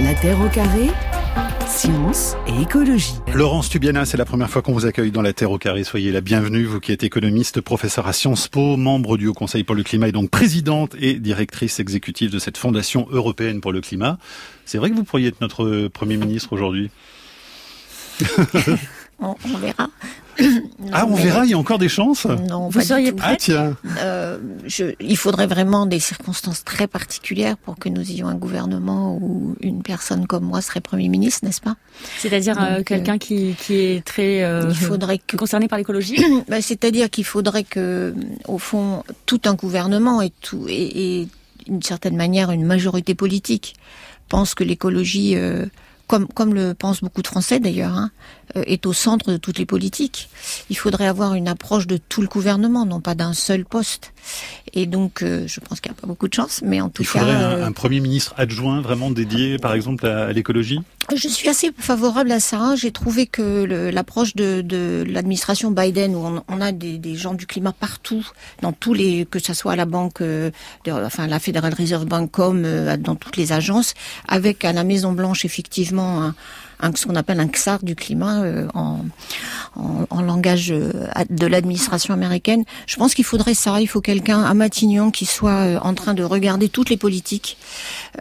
La Terre au carré, science et écologie. Laurence Tubiana, c'est la première fois qu'on vous accueille dans la Terre au carré. Soyez la bienvenue, vous qui êtes économiste, professeur à Sciences Po, membre du Haut Conseil pour le climat et donc présidente et directrice exécutive de cette Fondation européenne pour le climat. C'est vrai que vous pourriez être notre Premier ministre aujourd'hui on, on verra. ah, on verra, il y a encore des chances? Non, Vous seriez prête? Ah tiens. Euh, je, Il faudrait vraiment des circonstances très particulières pour que nous ayons un gouvernement où une personne comme moi serait Premier ministre, n'est-ce pas? C'est-à-dire euh, quelqu'un qui, qui est très euh, Il faudrait que concerné par l'écologie Bah, C'est-à-dire qu'il faudrait que, au fond, tout un gouvernement et tout et, et d'une certaine manière une majorité politique pense que l'écologie, euh, comme comme le pensent beaucoup de Français d'ailleurs, hein, euh, est au centre de toutes les politiques. Il faudrait avoir une approche de tout le gouvernement, non pas d'un seul poste. Et donc, euh, je pense qu'il n'y a pas beaucoup de chance, mais en tout Il cas, faudrait euh, un, un Premier ministre adjoint vraiment dédié, par exemple, à, à l'écologie? Je suis assez favorable à ça. J'ai trouvé que l'approche de, de l'administration Biden, où on, on a des, des gens du climat partout, dans tous les, que ce soit à la banque, euh, de- enfin la Federal Reserve Bank comme euh, dans toutes les agences, avec à la Maison Blanche effectivement un, un- ce qu'on appelle un XAR du climat euh, en, en, en langage euh, de l'administration américaine. Je pense qu'il faudrait ça. Il faut quelqu'un à Matignon qui soit euh, en train de regarder toutes les politiques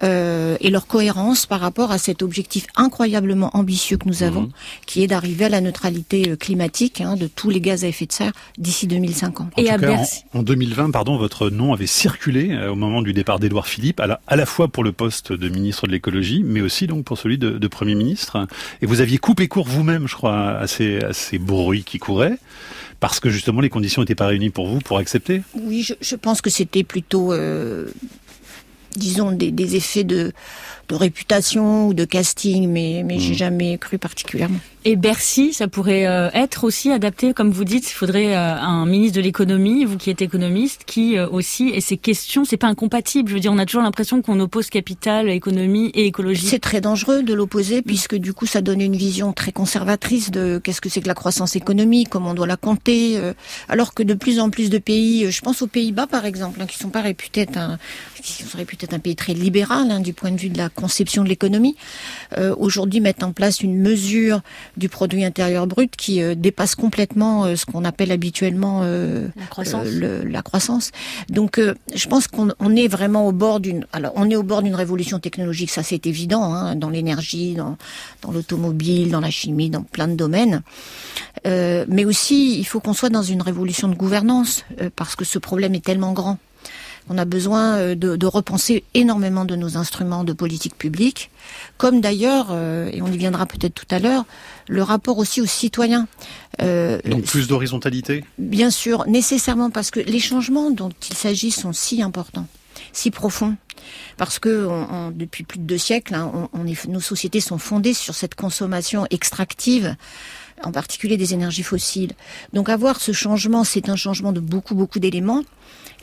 euh, et leur cohérence par rapport à cet objectif incroyablement ambitieux que nous avons, qui est d'arriver à la neutralité euh, climatique hein, de tous les gaz à effet de serre d'ici 2050. En Et tout à cas, Bercy. en, en 2020, pardon, votre nom avait circulé euh, au moment du départ d'Édouard Philippe, à la, à la fois pour le poste de ministre de l'écologie, mais aussi donc pour celui de, de Premier ministre. Et vous aviez coupé court vous-même, je crois, à ces, bruits qui couraient, parce que justement les conditions n'étaient pas réunies pour vous pour accepter. Oui, je, pense que c'était plutôt, euh, disons, des effets de, de réputation ou de casting, mais, mais j'ai jamais cru particulièrement. Et Bercy, ça pourrait euh, être aussi adapté, comme vous dites, il faudrait euh, un ministre de l'économie, vous qui êtes économiste, qui euh, aussi, et ces questions, c'est pas incompatible. Je veux dire, on a toujours l'impression qu'on oppose capital, économie et écologie. C'est très dangereux de l'opposer puisque du coup ça donne une vision très conservatrice de qu'est-ce que c'est que la croissance économique, comment on doit la compter, euh, alors que de plus en plus de pays, je pense aux Pays-Bas par exemple, hein, qui sont pas réputés être un, qui sont réputés être un pays très libéral hein, du point de vue de la conception de l'économie, euh, aujourd'hui mettent en place une mesure du produit intérieur brut qui euh, dépasse complètement euh, ce qu'on appelle habituellement La croissance. le- la croissance. Donc, je pense qu'on on est vraiment au bord d'une. Alors, on est au bord d'une révolution technologique, ça c'est évident, hein, dans l'énergie, dans, dans l'automobile, dans la chimie, dans plein de domaines. Mais aussi, il faut qu'on soit dans une révolution de gouvernance, parce que ce problème est tellement grand. On a besoin euh, de, de repenser énormément de nos instruments de politique publique, comme d'ailleurs, euh, et on y viendra peut-être tout à l'heure, le rapport aussi aux citoyens. Euh, Donc plus d'horizontalité? Bien sûr, nécessairement, parce que les changements dont il s'agit sont si importants, si profonds. Parce que on- on- depuis plus de deux siècles, hein, on, on est, nos sociétés sont fondées sur cette consommation extractive, en particulier des énergies fossiles. Donc avoir ce changement, c'est un changement de beaucoup, beaucoup d'éléments.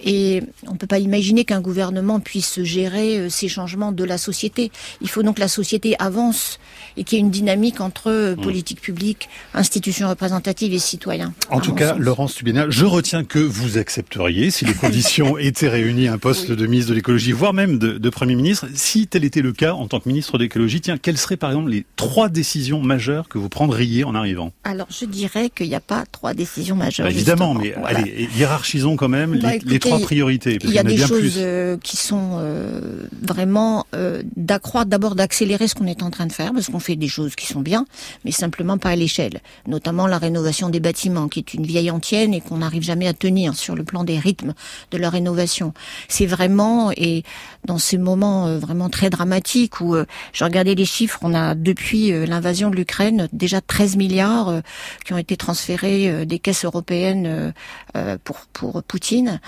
Et on ne peut pas imaginer qu'un gouvernement puisse gérer euh, ces changements de la société. Il faut donc que la société avance et qu'il y ait une dynamique entre euh, politique publique, institutions représentatives et citoyens. En tout mon cas, sens. Laurence Tubiana, je retiens que vous accepteriez, si les conditions étaient réunies, un poste de ministre de l'écologie, voire même de, de Premier ministre. Si tel était le cas en tant que ministre de l'écologie, tiens, quelles seraient par exemple les trois décisions majeures que vous prendriez en arrivant? Alors, je dirais qu'il n'y a pas trois décisions majeures. Bah, Évidemment, mais Voilà. allez, hiérarchisons quand même Bah, les, écoutez, les trois priorités. parce Il y a des bien choses plus. euh, qui sont euh, vraiment euh, d'accroître, d'abord d'accélérer ce qu'on est en train de faire, parce qu'on fait des choses qui sont bien, mais simplement pas à l'échelle. Notamment la rénovation des bâtiments, qui est une vieille antienne et qu'on n'arrive jamais à tenir sur le plan des rythmes de la rénovation. C'est vraiment, et dans ces moments vraiment très dramatiques où euh, j'ai regardé les chiffres, on a depuis l'invasion de l'Ukraine déjà 13 milliards euh, qui ont été transférés euh, des caisses européennes euh, euh, pour pour Poutine,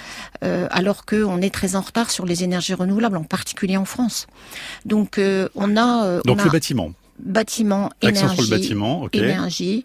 euh, alors qu'on est très en retard sur les énergies renouvelables, en particulier en France. Donc euh, on a, euh, Donc on a le bâtiment. Bâtiment, énergie, bâtiment, énergie,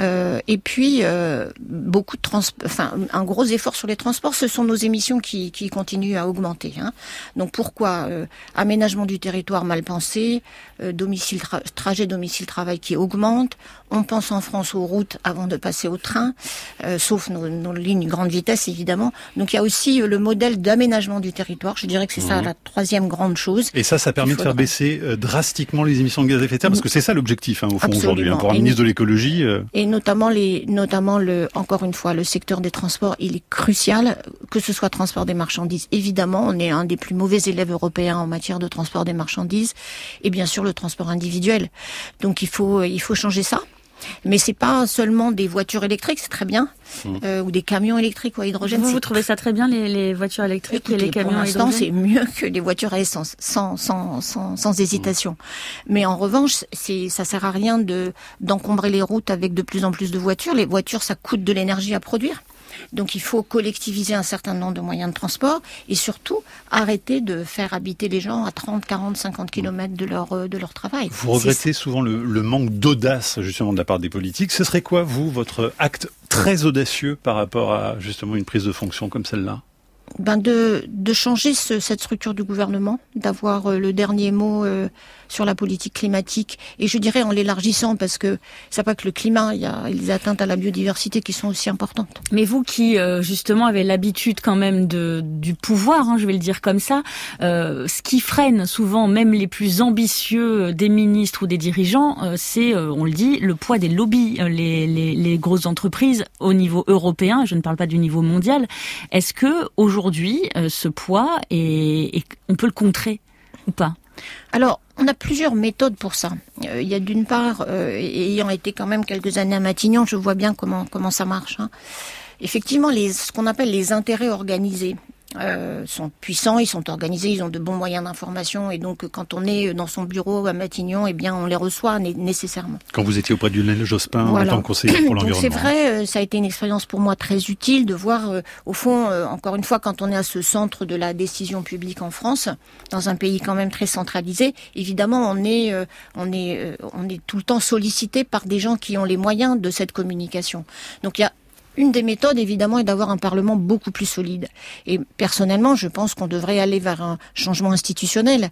euh, et puis euh, beaucoup de enfin un gros effort sur les transports. Ce sont nos émissions qui, qui continuent à augmenter. Hein. Donc pourquoi euh, aménagement du territoire mal pensé, euh, domicile trajet domicile travail qui augmente. On pense en France aux routes avant de passer au train, euh, sauf nos, nos, lignes grande vitesse évidemment. Donc il y a aussi le modèle d'aménagement du territoire. Je dirais que c'est ça mmh. la troisième grande chose. Et ça, ça permet de faire baisser drastiquement les émissions de gaz à effet de serre parce que c'est ça l'objectif hein, au fond aujourd'hui hein, pour un ministre de l'écologie. Euh. Et notamment les, notamment le, encore une fois, le secteur des transports, il est crucial, que ce soit transport des marchandises. Évidemment, on est un des plus mauvais élèves européens en matière de transport des marchandises, et bien sûr le transport individuel. Donc il faut, il faut changer ça. Mais c'est pas seulement des voitures électriques, c'est très bien, mmh. euh, ou des camions électriques ou à hydrogène. Vous, vous trouvez ça très bien les, les voitures électriques et les camions à hydrogène c'est mieux que les voitures à essence, sans sans sans, sans hésitation. Mmh. Mais en revanche, c'est ça sert à rien de d'encombrer les routes avec de plus en plus de voitures. Les voitures, ça coûte de l'énergie à produire. Donc il faut collectiviser un certain nombre de moyens de transport et surtout arrêter de faire habiter les gens à 30, 40, 50 kilomètres de leur, travail. Vous regrettez souvent le, le manque d'audace justement de la part des politiques. Ce serait quoi, vous, votre acte très audacieux par rapport à justement une prise de fonction comme celle-là? Ben de, de changer ce, cette structure du gouvernement, d'avoir euh, le dernier mot euh, sur la politique climatique, et je dirais en l'élargissant, parce que c'est pas que le climat, il y a les atteintes à la biodiversité qui sont aussi importantes. Mais vous qui euh, justement avez l'habitude quand même de, du pouvoir, hein, je vais le dire comme ça, ce qui freine souvent même les plus ambitieux des ministres ou des dirigeants, c'est, on le dit, le poids des lobbies, les, les, les grosses entreprises au niveau européen, je ne parle pas du niveau mondial. Est-ce que aujourd'hui, euh, ce poids, et, on peut le contrer ou pas? Alors, on a plusieurs méthodes pour ça. Euh, il y a d'une part, euh, ayant été quand même quelques années à Matignon, je vois bien comment ça marche. Hein. Effectivement, ce qu'on appelle les intérêts organisés. Euh, sont puissants, ils sont organisés, ils ont de bons moyens d'information et donc quand on est dans son bureau à Matignon, eh bien on les reçoit nécessairement. Quand vous étiez auprès du Lionel Jospin en tant que conseiller pour l'environnement. C'est vrai, euh, ça a été une expérience pour moi très utile de voir euh, au fond, encore une fois, quand on est à ce centre de la décision publique en France, dans un pays quand même très centralisé, évidemment on est on est on est tout le temps sollicité par des gens qui ont les moyens de cette communication. Donc il y a une des méthodes, évidemment, est d'avoir un Parlement beaucoup plus solide. Et personnellement, je pense qu'on devrait aller vers un changement institutionnel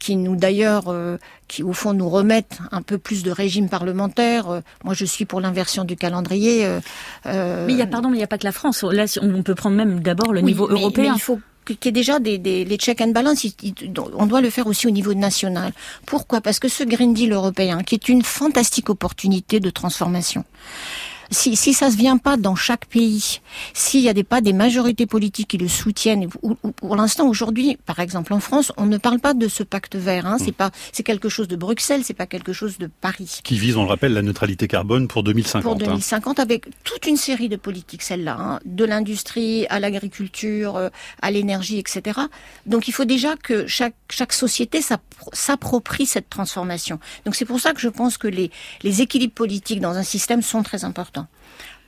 qui nous, d'ailleurs, euh, qui au fond nous remette un peu plus de régime parlementaire. Euh, moi, je suis pour l'inversion du calendrier. Euh, mais il y a, pardon, mais il n'y a pas que la France. Là, on peut prendre même d'abord le niveau européen. Mais il faut qu'il y ait déjà des, des les check and balance, on doit le faire aussi au niveau national. Pourquoi? Parce que ce Green Deal européen, qui est une fantastique opportunité de transformation, si, si ça se vient pas dans chaque pays, s'il n'y a des, pas des majorités politiques qui le soutiennent, ou, pour l'instant aujourd'hui, par exemple en France, on ne parle pas de ce pacte vert. Hein, C'est mm. pas, c'est quelque chose de Bruxelles, c'est pas quelque chose de Paris. Qui vise, on le rappelle, la neutralité carbone pour 2050. Pour 2050, hein. avec toute une série de politiques, celle-là, hein, de l'industrie à l'agriculture, euh, à l'énergie, etc. Donc il faut déjà que chaque chaque société s'approprie cette transformation. Donc c'est pour ça que je pense que les les équilibres politiques dans un système sont très importants.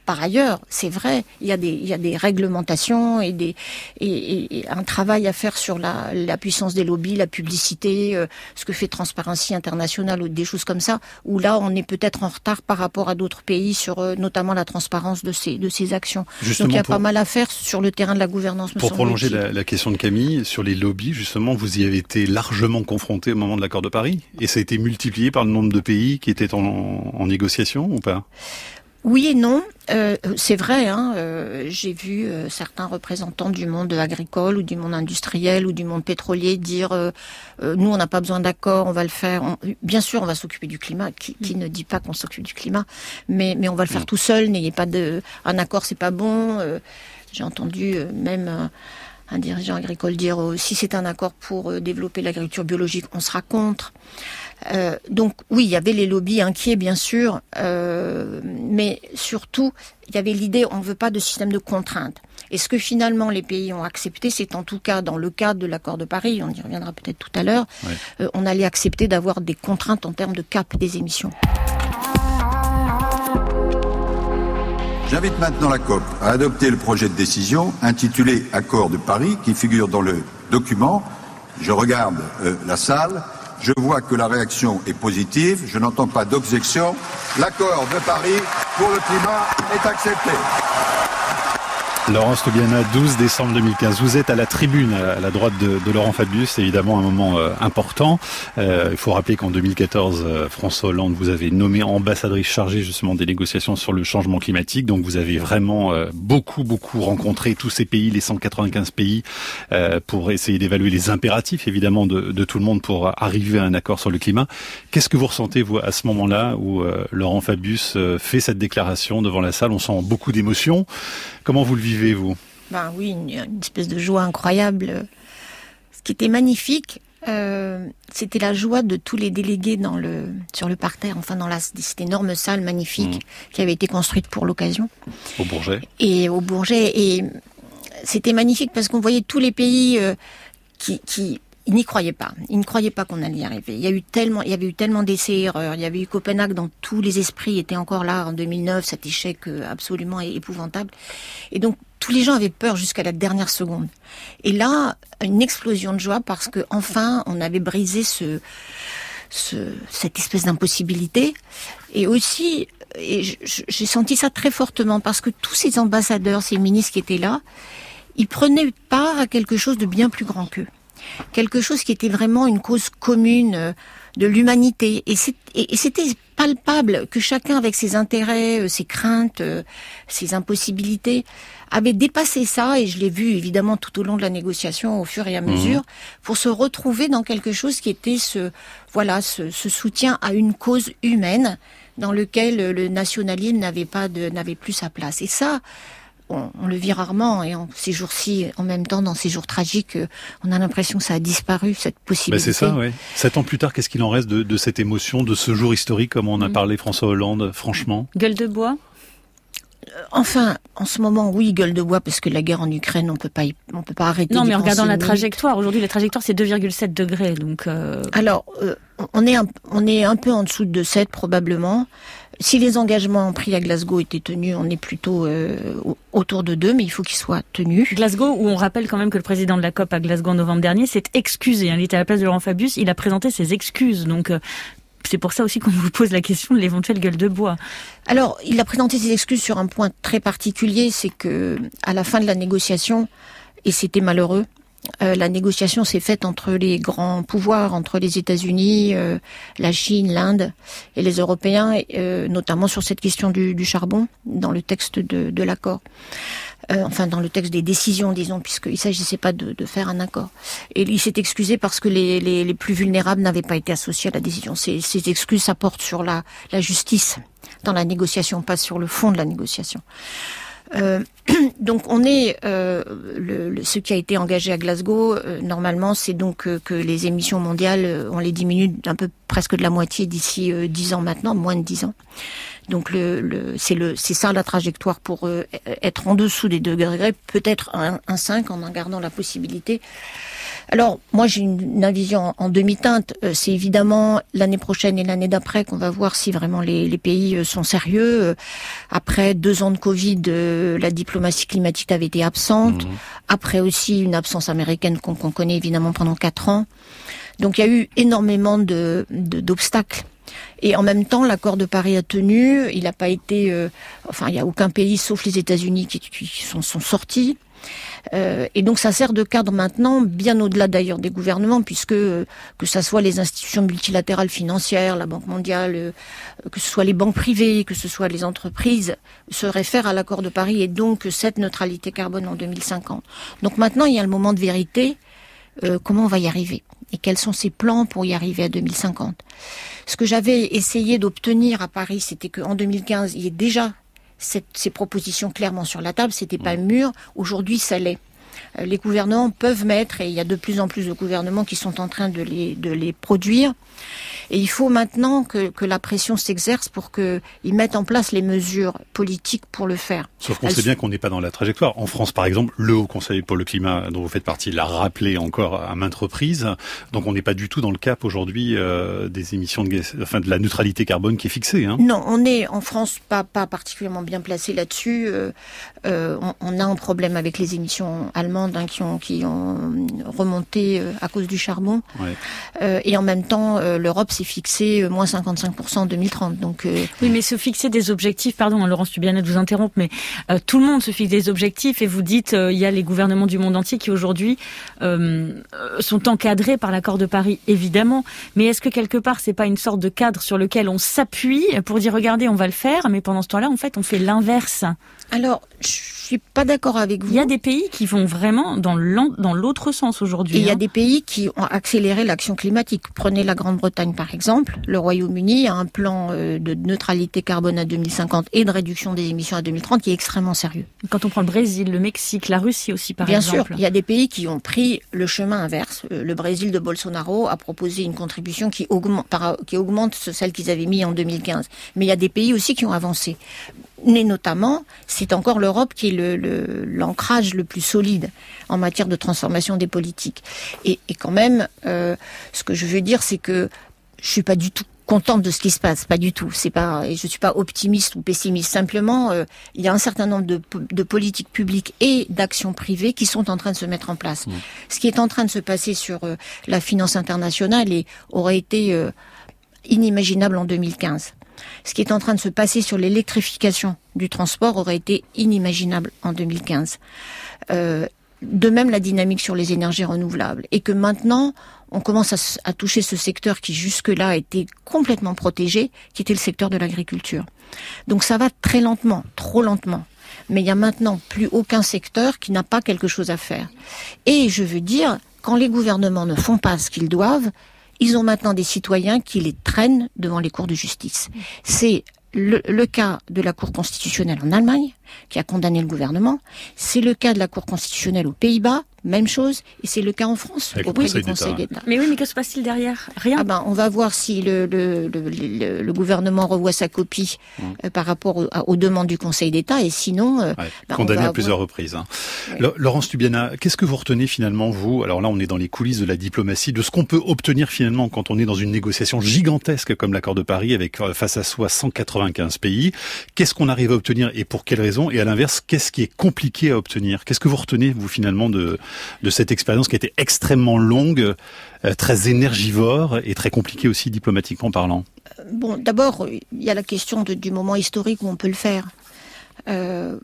Par ailleurs, c'est vrai, il y a des, il y a des réglementations et, des, et, un travail à faire sur la, la puissance des lobbies, la publicité, euh, ce que fait Transparency International ou des choses comme ça, où là, on est peut-être en retard par rapport à d'autres pays sur euh, notamment la transparence de ces, de ces actions. Donc il y a pas mal à faire sur le terrain de la gouvernance. Pour prolonger la, la, question de Camille, sur les lobbies, justement, vous y avez été largement confronté au moment de l'accord de Paris, et ça a été multiplié par le nombre de pays qui étaient en, en négociation ou pas? Oui et non. Euh, c'est vrai, hein, euh, j'ai vu euh, certains représentants du monde agricole ou du monde industriel ou du monde pétrolier dire nous on n'a pas besoin d'accord, on va le faire. bien sûr, on va s'occuper du climat. Qui, ne dit pas qu'on s'occupe du climat? Mais mais on va le faire tout seul. N'ayez pas de un accord, c'est pas bon. j'ai entendu même un dirigeant agricole dire si c'est un accord pour développer l'agriculture biologique, on sera contre. Euh, donc oui, il y avait les lobbies inquiets, bien sûr, euh, mais surtout, il y avait l'idée, on ne veut pas de système de contraintes. Et ce que finalement les pays ont accepté, c'est en tout cas dans le cadre de l'accord de Paris, on y reviendra peut-être tout à l'heure, euh, on allait accepter d'avoir des contraintes en termes de cap des émissions. J'invite maintenant la COP à adopter le projet de décision intitulé Accord de Paris qui figure dans le document. Je regarde la salle Je vois que la réaction est positive. Je n'entends pas d'objection. L'accord de Paris pour le climat est accepté. Laurence Toubiana, 12 décembre 2015. Vous êtes à la tribune, à la droite de, Laurent Fabius, évidemment un moment euh, important. Euh, il faut rappeler qu'en 2014, euh, François Hollande vous avez nommé ambassadrice chargée justement des négociations sur le changement climatique. Donc vous avez vraiment euh, beaucoup, beaucoup rencontré tous ces pays, les 195 pays, euh, pour essayer d'évaluer les impératifs évidemment de, de, tout le monde pour arriver à un accord sur le climat. Qu'est-ce que vous ressentez vous à ce moment-là où Laurent Fabius fait cette déclaration devant la salle? On sent beaucoup d'émotions. Comment vous le vivez, vous Ben oui, une, une, espèce de joie incroyable. Ce qui était magnifique, euh, c'était la joie de tous les délégués dans le, sur le parterre, enfin dans la, cette énorme salle magnifique mmh. qui avait été construite pour l'occasion. Au Bourget. Et au Bourget. Et c'était magnifique parce qu'on voyait tous les pays euh, qui, qui ils n'y croyaient pas. Ils ne croyaient pas qu'on allait y arriver. Il y a eu tellement, il y avait eu tellement d'essais erreurs. Il y avait eu Copenhague dans tous les esprits était encore là en 2009, cet échec euh, absolument épouvantable. Et donc tous les gens avaient peur jusqu'à la dernière seconde. Et là, une explosion de joie parce que enfin on avait brisé ce, ce cette espèce d'impossibilité. Et aussi, et j'ai senti ça très fortement parce que tous ces ambassadeurs, ces ministres qui étaient là, ils prenaient part à quelque chose de bien plus grand qu'eux quelque chose qui était vraiment une cause commune euh, de l'humanité. Et c'était palpable que chacun, avec ses intérêts, euh, ses craintes, euh, ses impossibilités, avait dépassé ça, et je l'ai vu évidemment tout au long de la négociation, au fur et à mesure, mmh. pour se retrouver dans quelque chose qui était ce, voilà, ce, ce soutien à une cause humaine dans lequel le nationalisme n'avait pas de, n'avait plus sa place. Et ça, on, on, le vit rarement et en ces jours-ci, en même temps, dans ces jours tragiques, on a l'impression que ça a disparu, cette possibilité. Ben c'est ça, oui. Sept ans plus tard, qu'est-ce qu'il en reste de, de, cette émotion, de ce jour historique, comme on a mmh. parlé François Hollande, franchement? Gueule de bois? Enfin, en ce moment, oui, gueule de bois, parce que la guerre en Ukraine, on peut pas, on peut pas arrêter. Non, mais regardant la trajectoire, aujourd'hui, la trajectoire c'est 2,7 degrés, donc. Euh... Alors, euh, on est un, on est un peu en dessous de 7 probablement. Si les engagements pris à Glasgow étaient tenus, on est plutôt euh, autour de 2, mais il faut qu'ils soient tenus. Glasgow, où on rappelle quand même que le président de la COP à Glasgow en novembre dernier s'est excusé. Il était à la place de Laurent Fabius, il a présenté ses excuses. Donc, euh, c'est pour ça aussi qu'on vous pose la question de l'éventuelle gueule de bois. Alors, il a présenté ses excuses sur un point très particulier, c'est que à la fin de la négociation, et c'était malheureux, euh, la négociation s'est faite entre les grands pouvoirs, entre les États-Unis, euh, la Chine, l'Inde et les Européens, euh, notamment sur cette question du, du, charbon dans le texte de, de l'accord. Euh, enfin, dans le texte des décisions, disons, puisqu'il ne s'agissait pas de, de, faire un accord. Et il s'est excusé parce que les, les, les plus vulnérables n'avaient pas été associés à la décision. Ces, ces excuses s'apportent sur la, la justice dans la négociation, pas sur le fond de la négociation. Euh, donc on est euh, le, le, ce qui a été engagé à Glasgow. Euh, normalement, c'est donc que les émissions mondiales, on les diminue d'un peu presque de la moitié d'ici dix ans maintenant, moins de dix ans. Donc le, le c'est le c'est ça la trajectoire pour être en dessous des 2 degrés, peut-être un, un 5 en en gardant la possibilité. Alors, moi, j'ai une, une, vision en demi-teinte. Euh, c'est évidemment l'année prochaine et l'année d'après qu'on va voir si vraiment les, les, pays euh, sont sérieux. Euh, après deux ans de Covid, la diplomatie climatique avait été absente. Mmh. Après aussi une absence américaine qu'on qu connaît évidemment pendant quatre ans. Donc, il y a eu énormément de d'obstacles. Et en même temps, l'accord de Paris a tenu. Il n'a pas été, euh, enfin, il n'y a aucun pays, sauf les États-Unis, qui, qui sont, sont sortis. Euh, et donc ça sert de cadre maintenant, bien au-delà d'ailleurs des gouvernements, puisque euh, que ce soit les institutions multilatérales financières, la Banque mondiale, euh, que ce soit les banques privées, que ce soit les entreprises, se réfèrent à l'accord de Paris et donc cette neutralité carbone en 2050. Donc maintenant, il y a le moment de vérité. Comment on va y arriver et quels sont ses plans pour y arriver à 2050. Ce que j'avais essayé d'obtenir à Paris, c'était qu'en 2015, il y ait déjà cette, ces propositions clairement sur la table. C'était pas mûr. Aujourd'hui, ça l'est. Les gouvernements peuvent mettre, et il y a de plus en plus de gouvernements qui sont en train de les, de les produire. Et il faut maintenant que, que la pression s'exerce pour qu'ils mettent en place les mesures politiques pour le faire. Sauf qu'on sait bien qu'on n'est pas dans la trajectoire. En France, par exemple, le Haut Conseil pour le climat, dont vous faites partie, l'a rappelé encore à maintes reprises. Donc on n'est pas du tout dans le cap aujourd'hui euh, des émissions de gaz, enfin de la neutralité carbone qui est fixée. Hein. Non, on est en France pas, pas particulièrement bien placé là-dessus. Euh, euh, on, on, a un problème avec les émissions allemandes hein, qui ont qui ont remonté à cause du charbon. et en même temps, l'Europe s'est fixée moins 55% en 2030. Donc oui, mais se fixer des objectifs, pardon, hein, Laurence, tu bien de vous interrompre, mais tout le monde se fixe des objectifs et vous dites il y a les gouvernements du monde entier qui aujourd'hui sont encadrés par l'accord de Paris, évidemment. Mais est-ce que quelque part c'est pas une sorte de cadre sur lequel on s'appuie pour dire regardez, on va le faire, mais pendant ce temps-là, en fait, on fait l'inverse? Alors, je suis pas d'accord avec vous. Il y a des pays qui vont vraiment dans l'autre sens aujourd'hui. Il y a hein. des pays qui ont accéléré l'action climatique. Prenez la Grande-Bretagne par exemple. Le Royaume-Uni a un plan euh, de neutralité carbone à 2050 et de réduction des émissions à 2030 qui est extrêmement sérieux. Quand on prend le Brésil, le Mexique, la Russie aussi par Bien exemple. Bien sûr, il y a des pays qui ont pris le chemin inverse. Euh, le Brésil de Bolsonaro a proposé une contribution qui augmente, qui augmente celle qu'ils avaient mis en 2015. Mais il y a des pays aussi qui ont avancé mais notamment, c'est encore l'Europe qui est l'ancrage le, plus solide en matière de transformation des politiques. Et, quand même, euh, ce que je veux dire, c'est que je suis pas du tout contente de ce qui se passe, pas du tout. C'est pas, et je suis pas optimiste ou pessimiste. Simplement, euh, il y a un certain nombre de, de politiques publiques et d'actions privées qui sont en train de se mettre en place. Mmh. Ce qui est en train de se passer sur euh, la finance internationale et aurait été inimaginable en 2015. Ce qui est en train de se passer sur l'électrification du transport aurait été inimaginable en 2015. Euh, de même la dynamique sur les énergies renouvelables. Et que maintenant, on commence à, à toucher ce secteur qui jusque-là était complètement protégé, qui était le secteur de l'agriculture. Donc ça va très lentement, trop lentement. Mais il n'y a maintenant plus aucun secteur qui n'a pas quelque chose à faire. Et je veux dire, quand les gouvernements ne font pas ce qu'ils doivent, ils ont maintenant des citoyens qui les traînent devant les cours de justice. C'est le, cas de la Cour constitutionnelle en Allemagne, qui a condamné le gouvernement. C'est le cas de la Cour constitutionnelle aux Pays-Bas, même chose, et c'est le cas en France auprès du Conseil d'État. Mais oui, mais que se passe-t-il derrière? Rien. Ah ben, on va voir si le, le, le, le gouvernement revoit sa copie mmh. euh, par rapport aux demandes du Conseil d'État, et sinon, euh, ben, condamné à plusieurs reprises. Hein. Laurence Tubiana, qu'est-ce que vous retenez finalement vous? Alors là, on est dans les coulisses de la diplomatie, de ce qu'on peut obtenir finalement quand on est dans une négociation gigantesque comme l'accord de Paris, avec euh, face à soi 195 pays. Qu'est-ce qu'on arrive à obtenir et pour quelles raisons Et à l'inverse, qu'est-ce qui est compliqué à obtenir? Qu'est-ce que vous retenez vous finalement de cette expérience qui a été extrêmement longue, euh, très énergivore et très compliquée aussi diplomatiquement parlant? Euh, Bon, d'abord, il y a la question du moment historique où on peut le faire. Euh,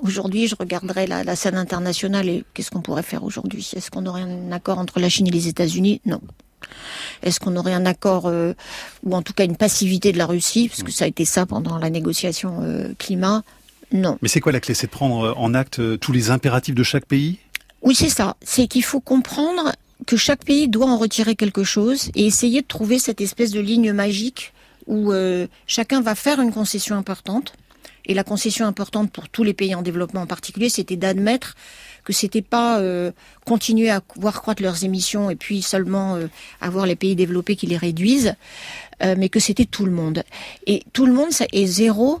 aujourd'hui, je regarderai la, scène internationale et qu'est-ce qu'on pourrait faire aujourd'hui? Est-ce qu'on aurait un accord entre la Chine et les États-Unis? Non. Est-ce qu'on aurait un accord, ou en tout cas une passivité de la Russie, parce que ça a été ça pendant la négociation climat Non. Mais c'est quoi la clé? C'est de prendre en acte tous les impératifs de chaque pays? Oui, c'est ça. C'est qu'il faut comprendre que chaque pays doit en retirer quelque chose et essayer de trouver cette espèce de ligne magique où euh, chacun va faire une concession importante. Et la concession importante pour tous les pays en développement en particulier, c'était d'admettre que c'était pas euh, continuer à voir croître leurs émissions et puis seulement euh, avoir les pays développés qui les réduisent, mais que c'était tout le monde. Et tout le monde, ça est zéro.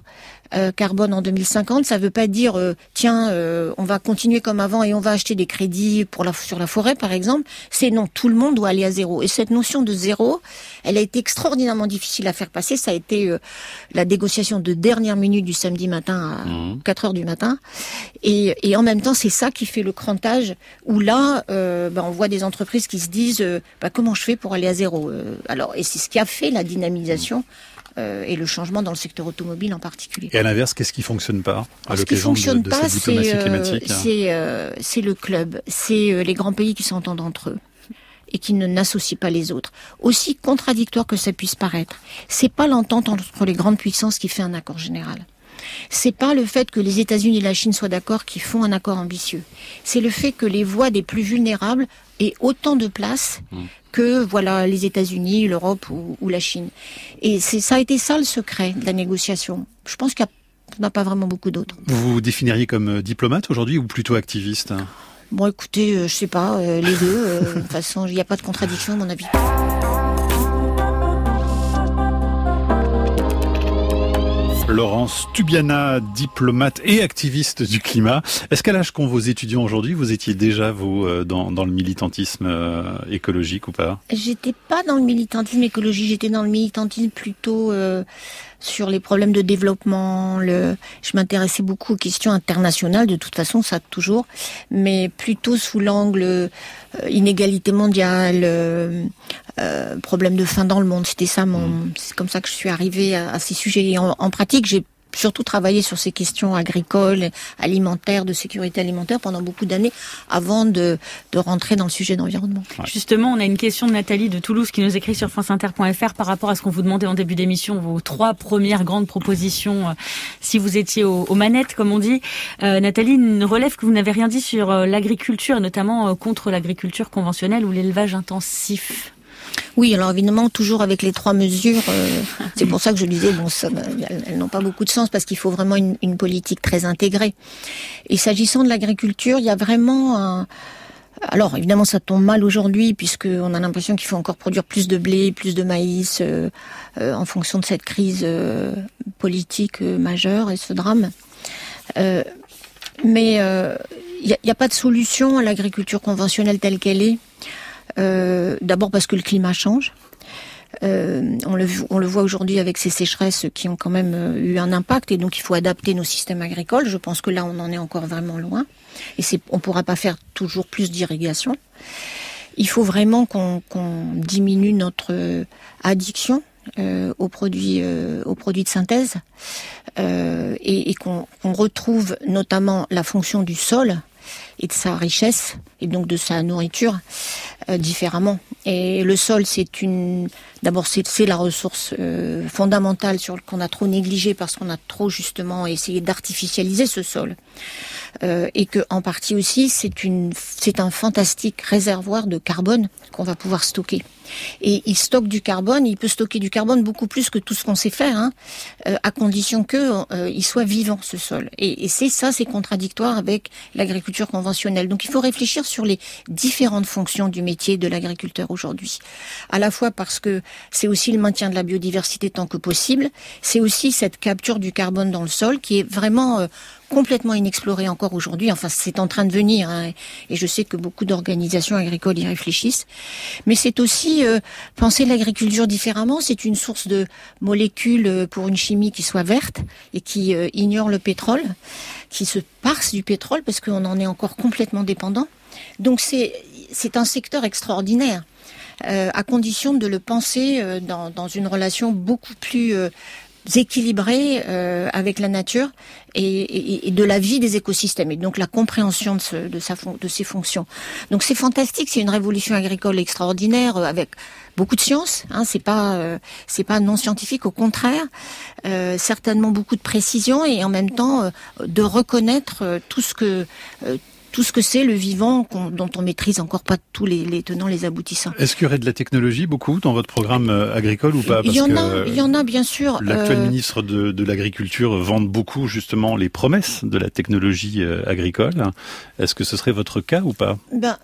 Euh, carbone en 2050, ça ne veut pas dire euh, tiens, euh, on va continuer comme avant et on va acheter des crédits pour la, sur la forêt, par exemple. C'est non, tout le monde doit aller à zéro. Et cette notion de zéro, elle a été extraordinairement difficile à faire passer. Ça a été la négociation de dernière minute du samedi matin à 4 mmh. heures du matin. Et, et en même temps, c'est ça qui fait le crantage où là, ben, on voit des entreprises qui se disent bah, comment je fais pour aller à zéro. alors, et c'est ce qui a fait la dynamisation. Euh, et le changement dans le secteur automobile en particulier. Et à l'inverse, qu'est-ce qui fonctionne pas à Ce qui fonctionne de, pas, euh, euh, c'est le club, c'est les grands pays qui s'entendent entre eux et qui ne n'associent pas les autres. Aussi contradictoire que ça puisse paraître, c'est pas l'entente entre les grandes puissances qui fait un accord général. C'est pas le fait que les États-Unis et la Chine soient d'accord qui font un accord ambitieux. C'est le fait que les voix des plus vulnérables aient autant de place mmh que voilà les États-Unis, l'Europe ou, la Chine. Et c'est ça a été ça le secret de la négociation. Je pense qu'il n'y a pas vraiment beaucoup d'autres. Vous vous définiriez comme euh, diplomate aujourd'hui ou plutôt activiste? Bon, écoutez, je euh, je sais pas, euh, les deux. de toute façon, il n'y a pas de contradiction, à mon avis. Laurence Tubiana, diplomate et activiste du climat. Est-ce qu'à l'âge qu'ont vos étudiants aujourd'hui, vous étiez déjà, vous, euh, dans, le militantisme euh, écologique ou pas? J'étais pas dans le militantisme écologique, j'étais dans le militantisme plutôt euh, sur les problèmes de développement. Le... Je m'intéressais beaucoup aux questions internationales, de toute façon, ça toujours, mais plutôt sous l'angle euh, inégalité mondiale, euh, euh, problème de faim dans le monde. C'était ça mon. Mm. C'est comme ça que je suis arrivée à, à ces sujets. Et en, en pratique, j'ai surtout travaillé sur ces questions agricoles, alimentaires, de sécurité alimentaire pendant beaucoup d'années avant de, de rentrer dans le sujet d'environnement. Justement, on a une question de Nathalie de Toulouse qui nous écrit sur franceinter.fr par rapport à ce qu'on vous demandait en début d'émission, vos trois premières grandes propositions, euh, si vous étiez aux, manettes, comme on dit. Euh, Nathalie relève que vous n'avez rien dit sur euh, l'agriculture, notamment euh, contre l'agriculture conventionnelle ou l'élevage intensif. Oui, alors évidemment, toujours avec les trois mesures, euh, c'est pour ça que je disais, bon, ça, elles, elles n'ont pas beaucoup de sens parce qu'il faut vraiment une, une politique très intégrée. Et s'agissant de l'agriculture, il y a vraiment un... Alors évidemment, ça tombe mal aujourd'hui puisqu'on a l'impression qu'il faut encore produire plus de blé, plus de maïs euh, euh, en fonction de cette crise politique majeure et ce drame. Mais il n'y a pas de solution à l'agriculture conventionnelle telle qu'elle est. Euh, D'abord parce que le climat change. Euh, on, le, voit aujourd'hui avec ces sécheresses qui ont quand même euh, eu un impact et donc il faut adapter nos systèmes agricoles. Je pense que là on en est encore vraiment loin et on pourra pas faire toujours plus d'irrigation. Il faut vraiment qu'on, diminue notre addiction aux produits de synthèse et, qu'on retrouve notamment la fonction du sol et de sa richesse et donc de sa nourriture euh, différemment. Et le sol, c'est une, d'abord c'est, la ressource euh, fondamentale sur qu'on a trop négligé parce qu'on a trop justement essayé d'artificialiser ce sol. Euh, et que en partie aussi c'est une c'est un fantastique réservoir de carbone qu'on va pouvoir stocker. Et il stocke du carbone, il peut stocker du carbone beaucoup plus que tout ce qu'on sait faire, hein, euh, à condition que euh, il soit vivant ce sol. Et, et c'est ça, c'est contradictoire avec l'agriculture conventionnelle. Donc il faut réfléchir sur les différentes fonctions du métier de l'agriculteur aujourd'hui. À la fois parce que c'est aussi le maintien de la biodiversité tant que possible, c'est aussi cette capture du carbone dans le sol qui est vraiment euh, complètement inexploré encore aujourd'hui. Enfin, c'est en train de venir, hein, et je sais que beaucoup d'organisations agricoles y réfléchissent. Mais c'est aussi euh, penser l'agriculture différemment. C'est une source de molécules euh, pour une chimie qui soit verte et qui ignore le pétrole, qui se parse du pétrole parce qu'on en est encore complètement dépendant. Donc c'est un secteur extraordinaire. Euh, à condition de le penser euh, dans, dans une relation beaucoup plus euh, équilibrée avec la nature et, de la vie des écosystèmes et donc la compréhension de, ce, de, sa, de ses fonctions. Donc c'est fantastique, c'est une révolution agricole extraordinaire avec beaucoup de science. Hein, c'est pas c'est pas non scientifique, au contraire, certainement beaucoup de précision et en même temps de reconnaître tout ce que tout ce que c'est le vivant dont on maîtrise encore pas tous les, les, tenants, les aboutissants. Est-ce qu'il y aurait de la technologie beaucoup dans votre programme euh, agricole ou pas? Parce Il y en a, il y en a bien sûr. L'actuel euh... ministre de, de l'Agriculture vante beaucoup justement les promesses de la technologie euh, agricole. Est-ce que ce serait votre cas ou pas? Ben,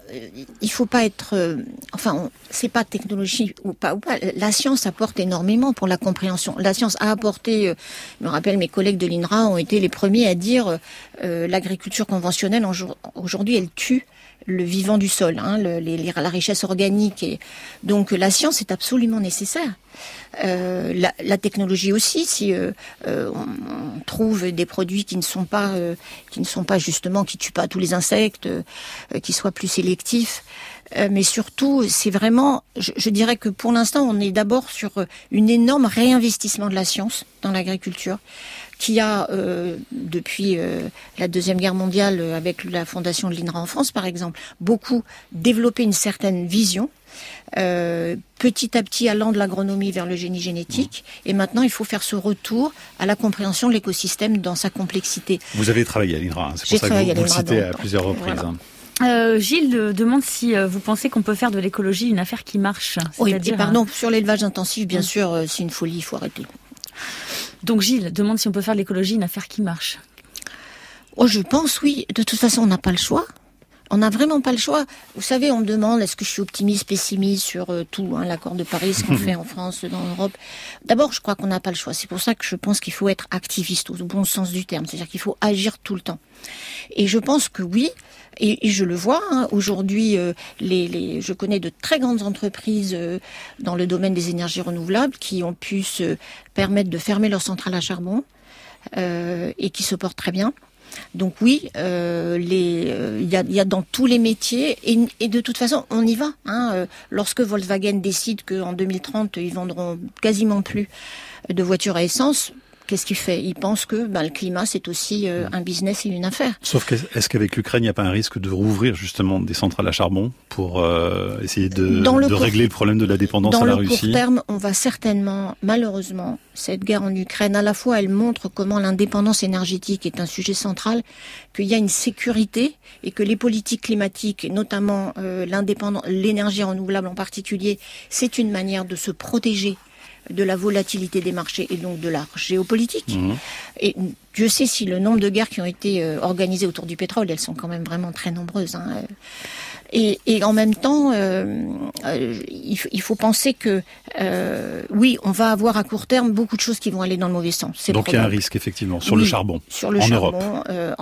il faut pas être. Euh, enfin, c'est pas technologie ou pas ou pas. La science apporte énormément pour la compréhension. La science a apporté. Euh, je me rappelle, mes collègues de l'INRA ont été les premiers à dire euh, l'agriculture conventionnelle en aujourd'hui, elle tue le vivant du sol, hein, la richesse organique. Donc la science est absolument nécessaire. Euh, la, technologie aussi, si euh, euh, on, trouve des produits qui ne sont pas, euh, qui ne sont pas justement, qui tuent pas tous les insectes, euh, qui soient plus sélectifs. Euh, mais surtout, c'est vraiment, je, dirais que pour l'instant, on est d'abord sur une énorme réinvestissement de la science dans l'agriculture qui a, euh, depuis euh, la Deuxième Guerre mondiale, euh, avec la fondation de l'INRA en France, par exemple, beaucoup développé une certaine vision, euh, petit à petit allant de l'agronomie vers le génie génétique. Et maintenant, il faut faire ce retour à la compréhension de l'écosystème dans sa complexité. Vous avez travaillé à l'INRA, hein, c'est pour ça que vous, vous le citez à plusieurs reprises. Voilà. Hein. Euh, Gilles demande si euh, vous pensez qu'on peut faire de l'écologie une affaire qui marche. Oui, et pardon, sur l'élevage intensif, bien mmh. sûr, euh, c'est une folie, il faut arrêter. Donc Gilles demande si on peut faire de l'écologie une affaire qui marche. Oh, je pense oui. De toute façon, on n'a pas le choix. On n'a vraiment pas le choix. Vous savez, on me demande est-ce que je suis optimiste, pessimiste sur euh, tout, hein, l'accord de Paris, ce qu'on fait en France, dans l'Europe. D'abord, je crois qu'on n'a pas le choix. C'est pour ça que je pense qu'il faut être activiste au bon sens du terme, c'est-à-dire qu'il faut agir tout le temps. Et je pense que oui, et, je le vois hein, aujourd'hui. Euh, les, les, je connais de très grandes entreprises euh, dans le domaine des énergies renouvelables qui ont pu se permettre de fermer leurs centrales à charbon euh, et qui se portent très bien. Donc oui, euh, il y, a, y, a, dans tous les métiers et, et, de toute façon on y va. Hein, lorsque Volkswagen décide qu'en 2030 ils vendront quasiment plus de voitures à essence, qu'est-ce qu'il fait? Il pense que bah, le climat, c'est aussi euh, un business et une affaire. Sauf qu'est-ce qu'avec l'Ukraine, il n'y a pas un risque de rouvrir justement des centrales à charbon pour euh, essayer de, de régler le problème de la dépendance à la Russie Dans le court terme, on va certainement, malheureusement, cette guerre en Ukraine, à la fois, elle montre comment l'indépendance énergétique est un sujet central, qu'il y a une sécurité et que les politiques climatiques, notamment euh, l'énergie renouvelable en particulier, c'est une manière de se protéger de la volatilité des marchés et donc de la géopolitique. Mhm. Et Dieu sait si le nombre de guerres qui ont été euh, organisées autour du pétrole, elles sont quand même vraiment très nombreuses. Hein. Et, et, en même temps, euh, euh il, faut penser que euh, oui, on va avoir à court terme beaucoup de choses qui vont aller dans le mauvais sens. Donc il y a un risque effectivement sur le charbon. Sur le en charbon. Euh,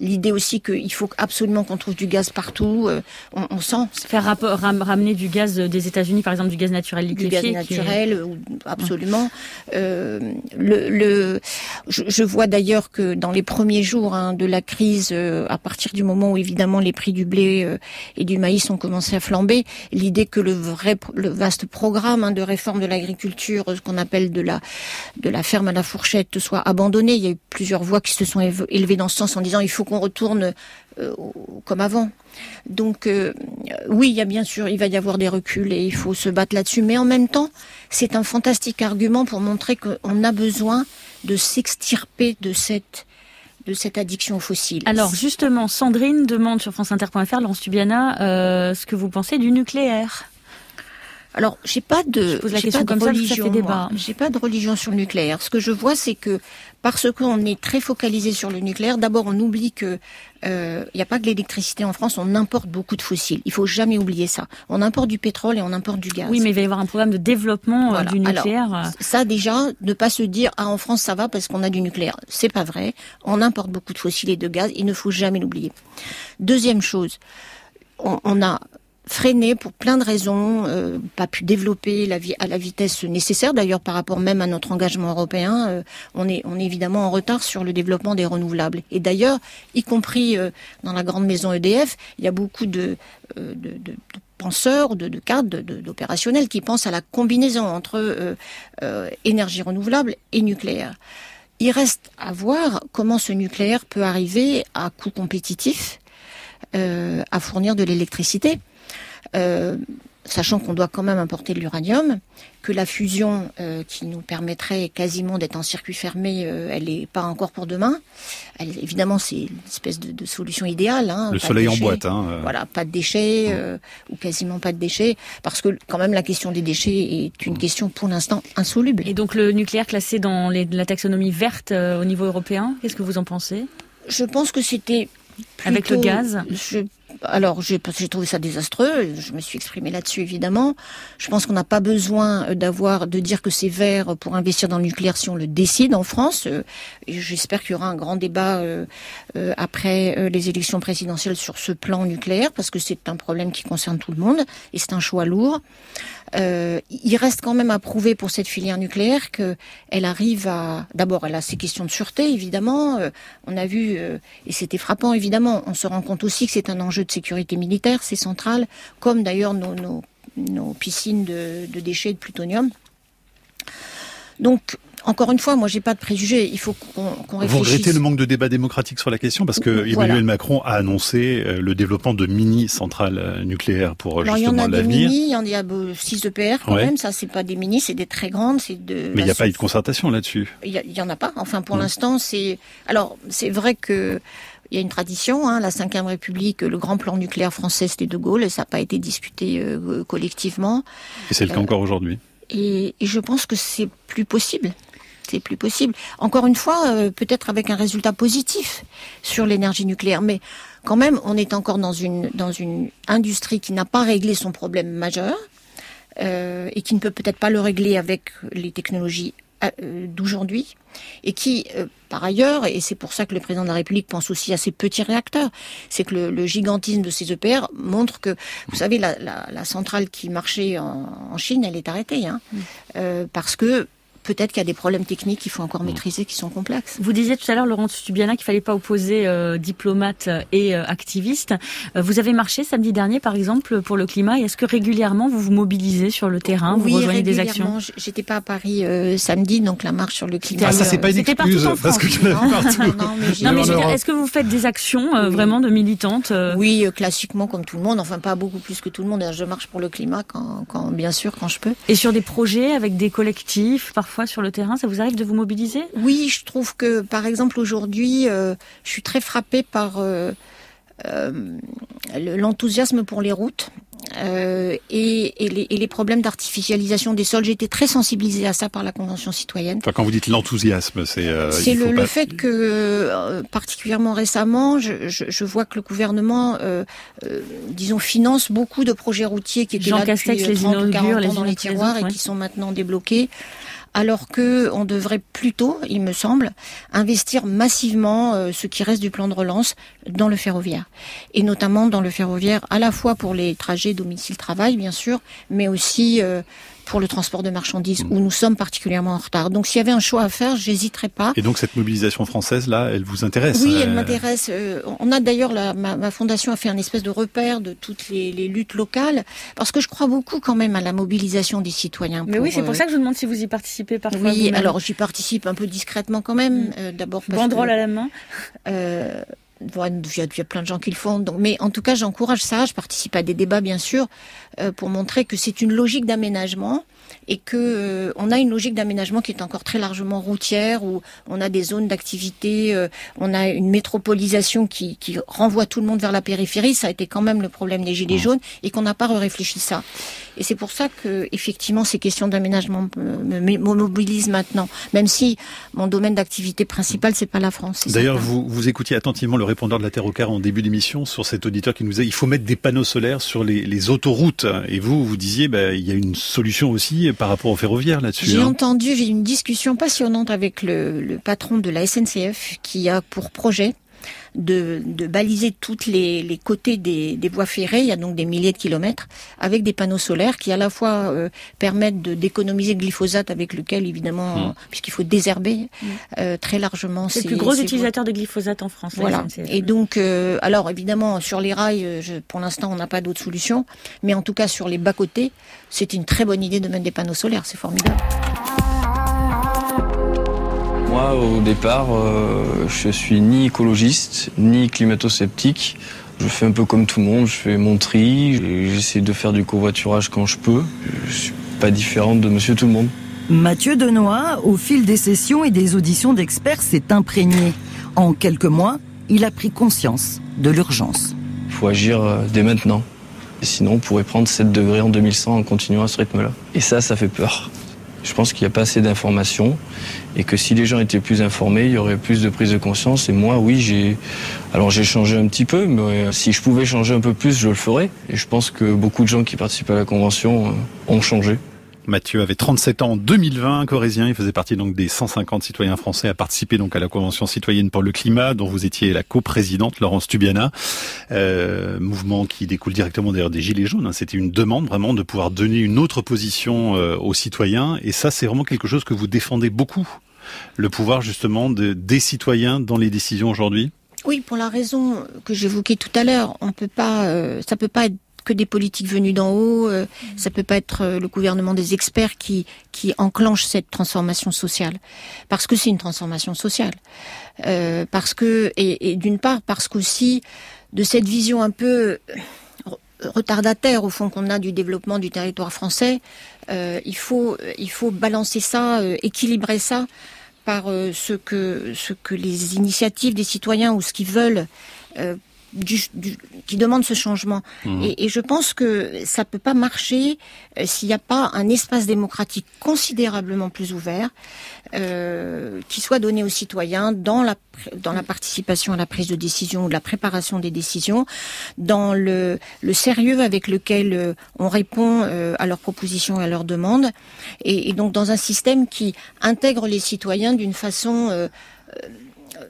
L'idée aussi qu'il faut absolument qu'on trouve du gaz partout. Euh, on, on, sent. Faire rapport, ramener du gaz des États-Unis, par exemple, du gaz naturel liquéfié. Du gaz naturel, absolument. le, le je, je, vois d'ailleurs que dans les premiers jours hein, de la crise, à partir du moment où évidemment les prix du blé euh, et du maïs ont commencé à flamber. L'idée que le vaste programme hein, de réforme de l'agriculture, ce qu'on appelle de la de la ferme à la fourchette, soit abandonné. Il y a eu plusieurs voix qui se sont élevées dans ce sens en disant il faut qu'on retourne euh, comme avant. Donc euh, oui, il y a bien sûr, il va y avoir des reculs et il faut se battre là-dessus. Mais en même temps, c'est un fantastique argument pour montrer qu'on a besoin de s'extirper de cette de cette addiction aux fossiles. Alors justement, Sandrine demande sur franceinter.fr, Laurence Tubiana, euh, ce que vous pensez du nucléaire. Alors, j'ai pas de, j'ai pas de religion. J'ai pas de religion sur le nucléaire. Ce que je vois, c'est que parce qu'on est très focalisé sur le nucléaire, d'abord on oublie que il euh, n'y a pas que l'électricité en France, on importe beaucoup de fossiles. Il faut jamais oublier ça. On importe du pétrole et on importe du gaz. Oui, mais il va y avoir un programme de développement euh, du nucléaire. Alors, ça déjà, ne pas se dire ah en France ça va parce qu'on a du nucléaire, c'est pas vrai. On importe beaucoup de fossiles et de gaz. Il ne faut jamais l'oublier. Deuxième chose, on, on a freiné pour plein de raisons, euh, pas pu développer la vie à la vitesse nécessaire. D'ailleurs, par rapport même à notre engagement européen, euh, on est on est évidemment en retard sur le développement des renouvelables. Et d'ailleurs, y compris euh, dans la grande maison EDF, il y a beaucoup de, de, de, de penseurs, de, de cadres, d'opérationnels qui pensent à la combinaison entre énergie renouvelable et nucléaire. Il reste à voir comment ce nucléaire peut arriver à coût compétitif à fournir de l'électricité. Euh, sachant qu'on doit quand même importer de l'uranium, que la fusion euh, qui nous permettrait quasiment d'être en circuit fermé, euh, elle n'est pas encore pour demain. Elle, évidemment, c'est une espèce de, de solution idéale. Hein, le soleil en boîte. Hein, Voilà, pas de déchets ou quasiment pas de déchets, parce que quand même la question des déchets est une question pour l'instant insoluble. Et donc le nucléaire classé dans les, la taxonomie verte au niveau européen, qu'est-ce que vous en pensez? Je pense que c'était avec le gaz? je alors j'ai trouvé ça désastreux. Je me suis exprimée là-dessus évidemment. Je pense qu'on n'a pas besoin d'avoir de dire que c'est vert pour investir dans le nucléaire si on le décide en France. Euh, j'espère qu'il y aura un grand débat euh, euh, après les élections présidentielles sur ce plan nucléaire parce que c'est un problème qui concerne tout le monde et c'est un choix lourd. Euh, il reste quand même à prouver pour cette filière nucléaire qu'elle arrive à... D'abord, elle a ses questions de sûreté, évidemment. Euh, on a vu, euh, et c'était frappant, évidemment, on se rend compte aussi que c'est un enjeu de sécurité militaire, c'est central, comme d'ailleurs nos, nos, nos, piscines de, de déchets de plutonium. Donc, encore une fois, moi, j'ai pas de préjugés. Il faut qu'on réfléchisse. Vous regrettez le manque de débat démocratique sur la question parce que Emmanuel Macron a annoncé euh, le développement de mini centrales euh, nucléaires pour Alors, justement l'avenir. Il y en a des mini, il y en a 6 EPR quand même. Ça, c'est pas des mini, c'est des très grandes. C'est de. Mais il n'y a pas eu de concertation là-dessus. Il y, en a pas. Enfin, pour l'instant, c'est. Alors, c'est vrai que. Il y a une tradition, hein, la Ve République, le grand plan nucléaire français, c'était De Gaulle, et ça n'a pas été discuté euh, collectivement. Et c'est le cas encore aujourd'hui. Et, et, je pense que c'est plus possible c'est plus possible. Encore une fois, euh, peut-être avec un résultat positif sur l'énergie nucléaire, mais quand même, on est encore dans une dans une industrie qui n'a pas réglé son problème majeur euh, et qui ne peut peut-être pas le régler avec les technologies euh, d'aujourd'hui et qui, euh, par ailleurs, et c'est pour ça que le président de la République pense aussi à ces petits réacteurs, c'est que le, gigantisme de ces EPR montre que, vous savez, la, centrale qui marchait en, Chine, elle est arrêtée, hein, euh, parce que peut-être qu'il y a des problèmes techniques qu'il faut encore mm. maîtriser, qui sont complexes. Vous disiez tout à l'heure, Laurent Tubiana, qu'il fallait pas opposer euh, diplomates et euh, activistes. Euh, vous avez marché samedi dernier, par exemple, pour le climat. Est-ce que régulièrement vous vous mobilisez sur le terrain, oui, vous rejoignez des actions J'étais pas à Paris samedi, donc la marche sur le climat. Ah, ça c'est pas une excuse, parce que je non, partout. Non, mais, est-ce que vous faites des actions vraiment de militantes Oui, classiquement comme tout le monde. Enfin, pas beaucoup plus que tout le monde. Je marche pour le climat quand, quand bien sûr, quand je peux. Et sur des projets avec des collectifs, parfois sur le terrain Ça vous arrive de vous mobiliser? Oui, je trouve que, par exemple, aujourd'hui, euh, je suis très frappée par euh, euh, l'enthousiasme pour les routes. et, les, problèmes d'artificialisation des sols. J'ai été très sensibilisée à ça par la Convention citoyenne. quand vous dites l'enthousiasme, c'est... c'est le, fait que, particulièrement récemment, je, vois que le gouvernement, disons, finance beaucoup de projets routiers qui étaient là depuis 30 ou 40 ans dans les tiroirs et qui sont maintenant débloqués alors que on devrait plutôt, il me semble, investir massivement euh, ce qui reste du plan de relance dans le ferroviaire. Et notamment dans le ferroviaire à la fois pour les trajets domicile-travail, bien sûr, mais aussi euh, pour le transport de marchandises, où nous sommes particulièrement en retard. Donc s'il y avait un choix à faire, j'hésiterais pas. Et donc cette mobilisation française, là, elle vous intéresse Oui, elle euh, m'intéresse. Euh, on a d'ailleurs, ma, ma, fondation a fait un espèce de repère de toutes les, les, luttes locales, parce que je crois beaucoup quand même à la mobilisation des citoyens. Mais oui, c'est pour euh, ça que je vous demande si vous y participez parfois. Oui, alors j'y participe un peu discrètement quand même. Mm. D'abord parce Banderole à la main il y, a, plein de gens qui le font. Donc, mais en tout cas, j'encourage ça. Je participe à des débats, bien sûr, euh, pour montrer que c'est une logique d'aménagement et que euh, on a une logique d'aménagement qui est encore très largement routière, où on a des zones d'activité, euh, on a une métropolisation qui, qui, renvoie tout le monde vers la périphérie. Ça a été quand même le problème des gilets jaunes et qu'on n'a pas réfléchi ça. Et c'est pour ça que effectivement ces questions d'aménagement me, me, mobilisent maintenant, même si mon domaine d'activité principal c'est pas la France. D'ailleurs, vous, vous écoutiez attentivement le répondeur de la Terre au Car en début d'émission sur cet auditeur qui nous disait il faut mettre des panneaux solaires sur les, les autoroutes. Et vous, vous disiez bah, il y a une solution aussi par rapport au ferroviaire là-dessus. J'ai hein. entendu, j'ai eu une discussion passionnante avec le, le patron de la SNCF qui a pour projet de, de baliser toutes les, les côtés des, des, voies ferrées, il y a donc des milliers de kilomètres, avec des panneaux solaires qui à la fois euh, permettent de d'économiser le glyphosate avec lequel évidemment, mmh. puisqu'il faut désherber mmh. euh, très largement. C'est le plus gros utilisateur de glyphosate en France. Voilà. Et donc, euh, alors évidemment sur les rails, je, pour l'instant on n'a pas d'autre solution, mais en tout cas sur les bas côtés, c'est une très bonne idée de mettre des panneaux solaires, c'est formidable. Moi, au départ, euh, je suis ni écologiste, ni climato-sceptique. Je fais un peu comme tout le monde, je fais mon tri, j'essaie de faire du covoiturage quand je peux. Je suis pas différente de monsieur tout le monde. Mathieu Denoy, au fil des sessions et des auditions d'experts, s'est imprégné. En quelques mois, il a pris conscience de l'urgence. Il faut agir euh, dès maintenant. Sinon, on pourrait prendre 7 degrés en 2100 en continuant à ce rythme-là. Et ça, ça fait peur. Je pense qu'il n'y a pas assez d'informations et que si les gens étaient plus informés, il y aurait plus de prise de conscience. Et moi, oui, j'ai, alors j'ai changé un petit peu, mais euh, si je pouvais changer un peu plus, je le ferais. Et je pense que beaucoup de gens qui participent à la convention euh, ont changé. Mathieu avait 37 ans en 2020, corésien. Il faisait partie donc des 150 citoyens français à participer donc à la Convention citoyenne pour le climat, dont vous étiez la coprésidente, Laurence Tubiana. Euh, mouvement qui découle directement d'ailleurs des Gilets jaunes. Hein. C'était une demande vraiment de pouvoir donner une autre position euh, aux citoyens. Et ça, c'est vraiment quelque chose que vous défendez beaucoup. Le pouvoir justement de, des citoyens dans les décisions aujourd'hui? Oui, pour la raison que j'évoquais tout à l'heure, on peut pas, euh, ça peut pas être que des politiques venues d'en haut. Euh, ça peut pas être euh, le gouvernement des experts qui qui enclenche cette transformation sociale, parce que c'est une transformation sociale. Euh, parce que et, et d'une part parce qu'aussi de cette vision un peu retardataire au fond qu'on a du développement du territoire français, euh, il faut il faut balancer ça, euh, équilibrer ça par ce que ce que les initiatives des citoyens ou ce qu'ils veulent qui demande ce changement. Mmh. Et, je pense que ça peut pas marcher euh, s'il n'y a pas un espace démocratique considérablement plus ouvert, euh, qui soit donné aux citoyens dans la dans la participation à la prise de décision ou la préparation des décisions, dans le, le sérieux avec lequel euh, on répond euh, à leurs propositions et à leurs demandes, et, et, donc dans un système qui intègre les citoyens d'une façon euh,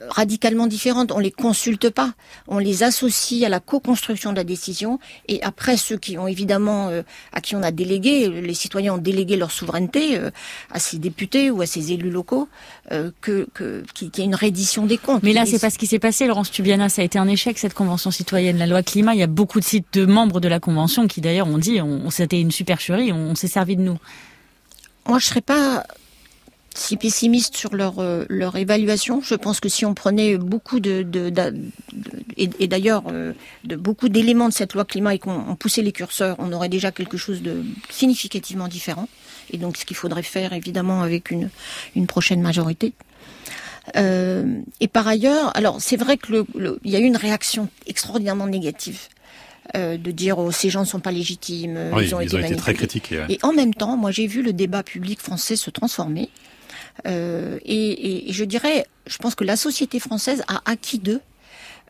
radicalement différentes. On les consulte pas, on les associe à la co-construction de la décision. Et après, ceux qui ont évidemment, euh, à qui on a délégué, les citoyens ont délégué leur souveraineté euh, à ces députés ou à ces élus locaux, euh, que, que qu'il y ait une reddition des comptes. Mais là, c'est pas ce qui s'est passé, Laurence Tubiana. Ça a été un échec cette convention citoyenne, la loi climat. Il y a beaucoup de sites de membres de la convention qui d'ailleurs ont dit, on, c'était une supercherie, on, on s'est servi de nous. Moi, je serais pas si pessimistes sur leur euh, leur évaluation. Je pense que si on prenait beaucoup de, de, et, d'ailleurs euh, de beaucoup d'éléments de cette loi climat et qu'on poussait les curseurs, on aurait déjà quelque chose de significativement différent. Et donc ce qu'il faudrait faire évidemment avec une une prochaine majorité. Euh, et par ailleurs, alors c'est vrai que le, il y a eu une réaction extraordinairement négative euh, de dire oh, ces gens ne sont pas légitimes, ils ont, été, très critiqués. Et en même temps, moi j'ai vu le débat public français se transformer. Euh, et, et, je dirais, je pense que la société française a acquis d'eux,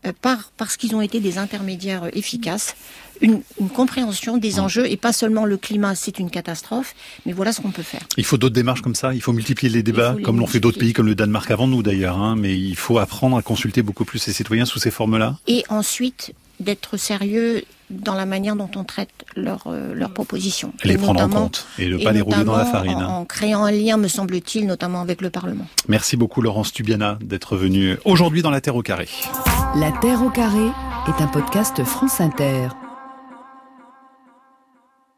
euh, par, parce qu'ils ont été des intermédiaires efficaces, une, une, compréhension des enjeux et pas seulement le climat, c'est une catastrophe, mais voilà ce qu'on peut faire. Il faut d'autres démarches comme ça, il faut multiplier les débats, comme l'ont fait d'autres pays comme le Danemark avant nous d'ailleurs, hein, mais il faut apprendre à consulter beaucoup plus les citoyens sous ces formes-là. Et ensuite, d'être sérieux dans la manière dont on traite leurs euh, leurs propositions. Les prendre en compte et ne pas les rouler dans la farine. En, en créant un lien, me semble-t-il, notamment avec le Parlement. Merci beaucoup Laurence Tubiana d'être venue aujourd'hui dans La Terre au Carré. La Terre au Carré est un podcast France Inter.